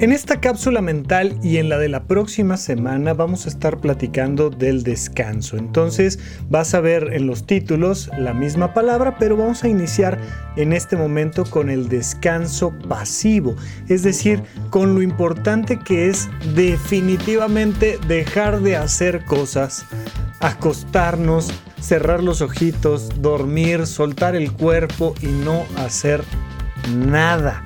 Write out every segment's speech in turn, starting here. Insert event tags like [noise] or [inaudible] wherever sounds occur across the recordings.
En esta cápsula mental y en la de la próxima semana vamos a estar platicando del descanso. Entonces vas a ver en los títulos la misma palabra, pero vamos a iniciar en este momento con el descanso pasivo. Es decir, con lo importante que es definitivamente dejar de hacer cosas, acostarnos, cerrar los ojitos, dormir, soltar el cuerpo y no hacer nada.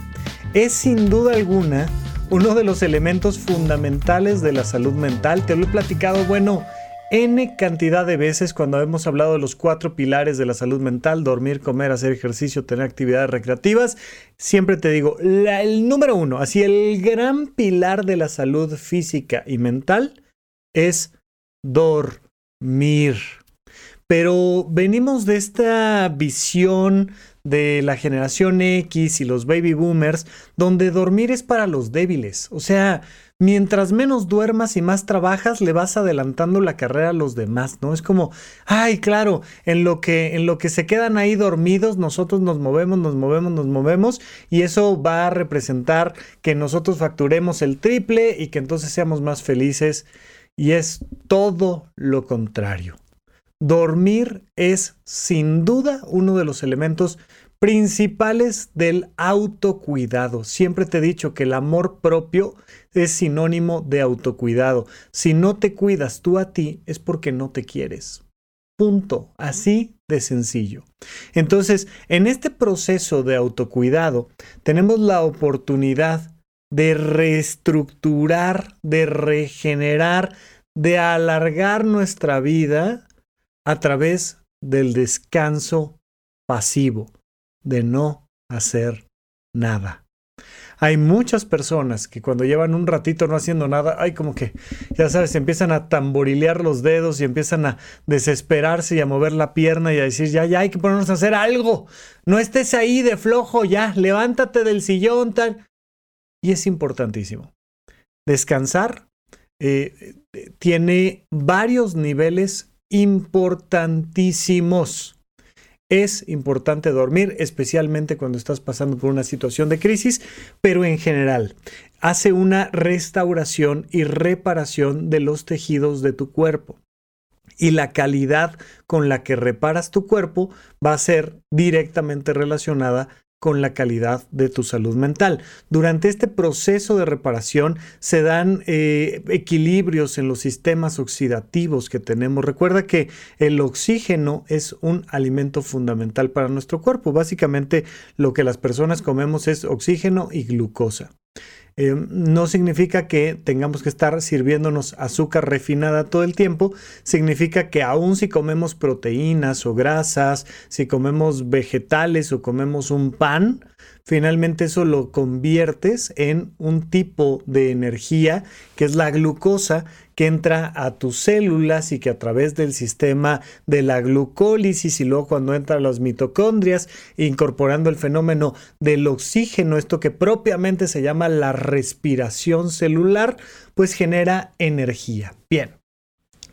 Es sin duda alguna uno de los elementos fundamentales de la salud mental. Te lo he platicado, bueno, N cantidad de veces cuando hemos hablado de los cuatro pilares de la salud mental, dormir, comer, hacer ejercicio, tener actividades recreativas, siempre te digo, el número uno, así el gran pilar de la salud física y mental es dormir. Pero venimos de esta visión de la generación X y los baby boomers, donde dormir es para los débiles. O sea, mientras menos duermas y más trabajas, le vas adelantando la carrera a los demás, ¿no? Es como, ay, claro, en lo que en lo que se quedan ahí dormidos, nosotros nos movemos, nos movemos, nos movemos y eso va a representar que nosotros facturemos el triple y que entonces seamos más felices y es todo lo contrario. Dormir es sin duda uno de los elementos principales del autocuidado. Siempre te he dicho que el amor propio es sinónimo de autocuidado. Si no te cuidas tú a ti es porque no te quieres. Punto. Así de sencillo. Entonces, en este proceso de autocuidado, tenemos la oportunidad de reestructurar, de regenerar, de alargar nuestra vida a través del descanso pasivo de no hacer nada. Hay muchas personas que cuando llevan un ratito no haciendo nada, hay como que, ya sabes, empiezan a tamborilear los dedos y empiezan a desesperarse y a mover la pierna y a decir, ya, ya hay que ponernos a hacer algo. No estés ahí de flojo, ya, levántate del sillón, tal. Y es importantísimo. Descansar eh, tiene varios niveles importantísimos. Es importante dormir, especialmente cuando estás pasando por una situación de crisis, pero en general hace una restauración y reparación de los tejidos de tu cuerpo. Y la calidad con la que reparas tu cuerpo va a ser directamente relacionada con la calidad de tu salud mental. Durante este proceso de reparación se dan eh, equilibrios en los sistemas oxidativos que tenemos. Recuerda que el oxígeno es un alimento fundamental para nuestro cuerpo. Básicamente lo que las personas comemos es oxígeno y glucosa. Eh, no significa que tengamos que estar sirviéndonos azúcar refinada todo el tiempo, significa que aun si comemos proteínas o grasas, si comemos vegetales o comemos un pan, finalmente eso lo conviertes en un tipo de energía que es la glucosa que entra a tus células y que a través del sistema de la glucólisis y luego cuando entra a las mitocondrias, incorporando el fenómeno del oxígeno, esto que propiamente se llama la respiración celular, pues genera energía. Bien,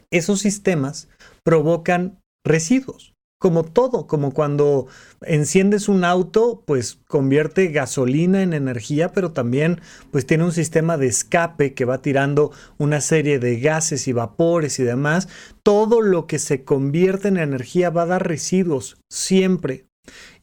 esos sistemas provocan residuos como todo, como cuando enciendes un auto, pues convierte gasolina en energía, pero también pues tiene un sistema de escape que va tirando una serie de gases y vapores y demás. Todo lo que se convierte en energía va a dar residuos, siempre.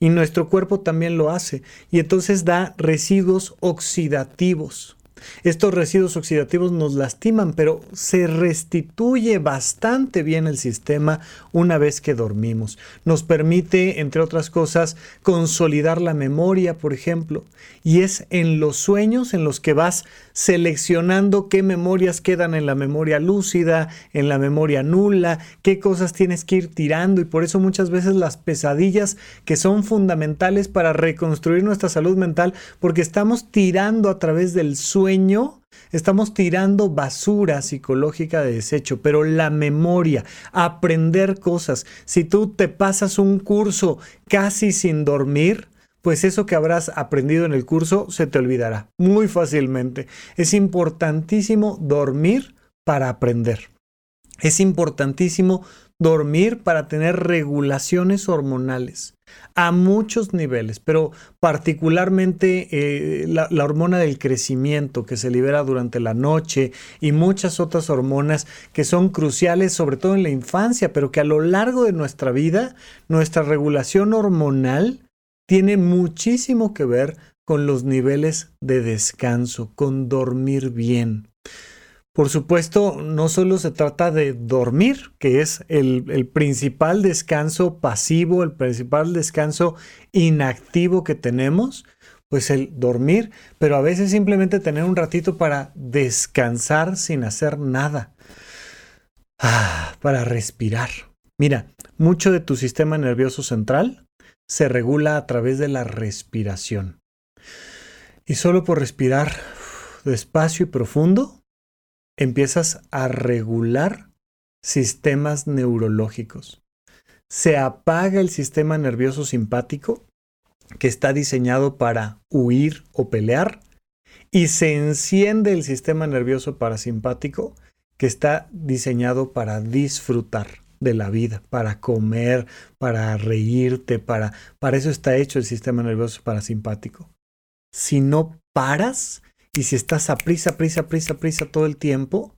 Y nuestro cuerpo también lo hace. Y entonces da residuos oxidativos. Estos residuos oxidativos nos lastiman, pero se restituye bastante bien el sistema una vez que dormimos. Nos permite, entre otras cosas, consolidar la memoria, por ejemplo. Y es en los sueños en los que vas seleccionando qué memorias quedan en la memoria lúcida, en la memoria nula, qué cosas tienes que ir tirando. Y por eso muchas veces las pesadillas que son fundamentales para reconstruir nuestra salud mental, porque estamos tirando a través del sueño estamos tirando basura psicológica de desecho, pero la memoria, aprender cosas, si tú te pasas un curso casi sin dormir, pues eso que habrás aprendido en el curso se te olvidará muy fácilmente. Es importantísimo dormir para aprender. Es importantísimo dormir para tener regulaciones hormonales a muchos niveles, pero particularmente eh, la, la, hormona del crecimiento que se libera durante la noche y muchas otras hormonas que son cruciales, sobre todo en la infancia, pero que a lo largo de nuestra vida, nuestra regulación hormonal tiene muchísimo que ver con los niveles de descanso, con dormir bien. Por supuesto, no solo se trata de dormir, que es el, principal descanso pasivo, el principal descanso inactivo que tenemos, pues el dormir, pero a veces simplemente tener un ratito para descansar sin hacer nada, ah, para respirar. Mira, mucho de tu sistema nervioso central se regula a través de la respiración. Y solo por respirar despacio y profundo, empiezas a regular sistemas neurológicos. Se apaga el sistema nervioso simpático, que está diseñado para huir o pelear, y se enciende el sistema nervioso parasimpático, que está diseñado para disfrutar de la vida, para comer, para reírte, para, para eso está hecho el sistema nervioso parasimpático. Si no paras, y si estás a prisa, prisa, prisa, prisa todo el tiempo,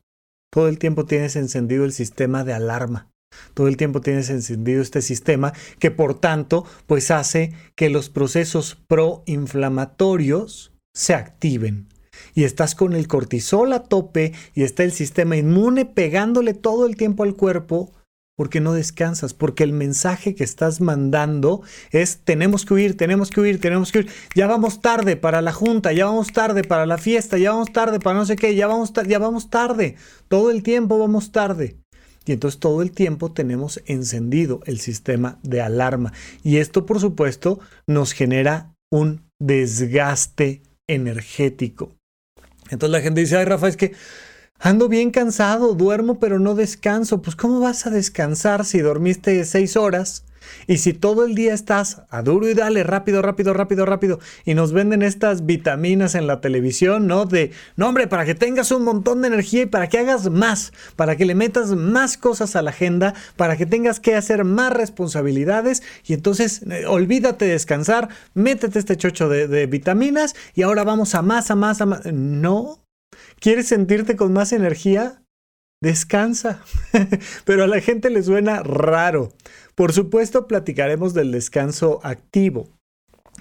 todo el tiempo tienes encendido el sistema de alarma. Todo el tiempo tienes encendido este sistema que por tanto pues hace que los procesos proinflamatorios se activen. Y estás con el cortisol a tope y está el sistema inmune pegándole todo el tiempo al cuerpo porque no descansas, porque el mensaje que estás mandando es tenemos que huir, tenemos que huir, tenemos que huir. Ya vamos tarde para la junta, ya vamos tarde para la fiesta, ya vamos tarde para no sé qué, ya vamos, ya vamos tarde. Todo el tiempo vamos tarde. Y entonces todo el tiempo tenemos encendido el sistema de alarma. Y esto, por supuesto, nos genera un desgaste energético. Entonces la gente dice, ay Rafa, es que Ando bien cansado, duermo pero no descanso. Pues ¿cómo vas a descansar si dormiste seis horas? Y si todo el día estás a duro y dale, rápido, rápido, rápido, rápido, y nos venden estas vitaminas en la televisión, ¿no? De, no hombre, para que tengas un montón de energía y para que hagas más, para que le metas más cosas a la agenda, para que tengas que hacer más responsabilidades, y entonces eh, olvídate de descansar, métete este chocho de, de vitaminas y ahora vamos a más, a más, a más. No, ¿Quieres sentirte con más energía? Descansa. [laughs] Pero a la gente le suena raro. Por supuesto, platicaremos del descanso activo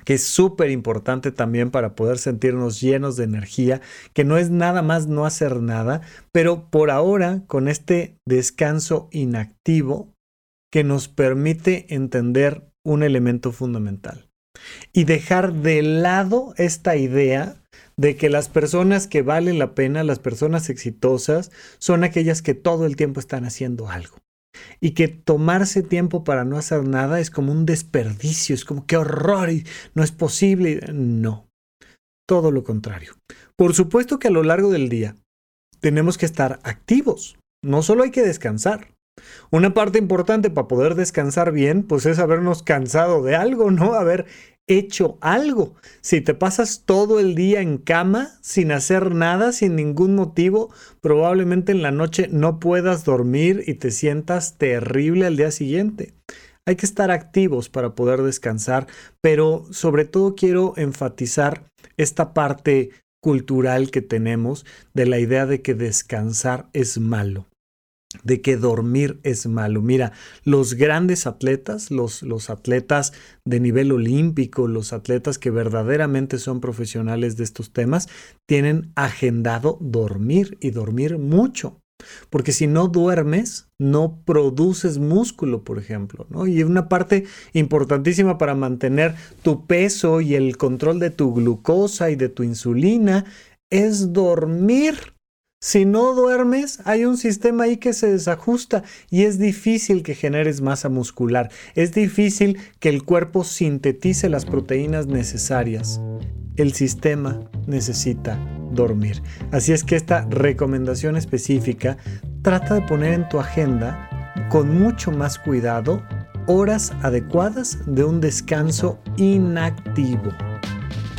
que es súper importante también para poder sentirnos llenos de energía, que no es nada más no hacer nada, pero por ahora con este descanso inactivo que nos permite entender un elemento fundamental y dejar de lado esta idea de que las personas que valen la pena, las personas exitosas, son aquellas que todo el tiempo están haciendo algo. Y que tomarse tiempo para no hacer nada es como un desperdicio, es como qué horror y no es posible. No, todo lo contrario. Por supuesto que a lo largo del día tenemos que estar activos, no solo hay que descansar. Una parte importante para poder descansar bien, pues es habernos cansado de algo, ¿no? Haber hecho algo. Si te pasas todo el día en cama sin hacer nada, sin ningún motivo, probablemente en la noche no puedas dormir y te sientas terrible al día siguiente. hay que estar activos para poder descansar, pero sobre todo quiero enfatizar esta parte cultural que tenemos de la idea de que descansar es malo de que dormir es malo. Mira, los grandes atletas, los, los, atletas de nivel olímpico, los atletas que verdaderamente son profesionales de estos temas, tienen agendado dormir y dormir mucho. Porque si no duermes, no produces músculo, por ejemplo, ¿no? Y una parte importantísima para mantener tu peso y el control de tu glucosa y de tu insulina es dormir. Si no duermes, hay un sistema ahí que se desajusta y es difícil que generes masa muscular. Es difícil que el cuerpo sintetice las proteínas necesarias. El sistema necesita dormir. Así es que esta recomendación específica trata de poner en tu agenda con mucho más cuidado horas adecuadas de un descanso inactivo.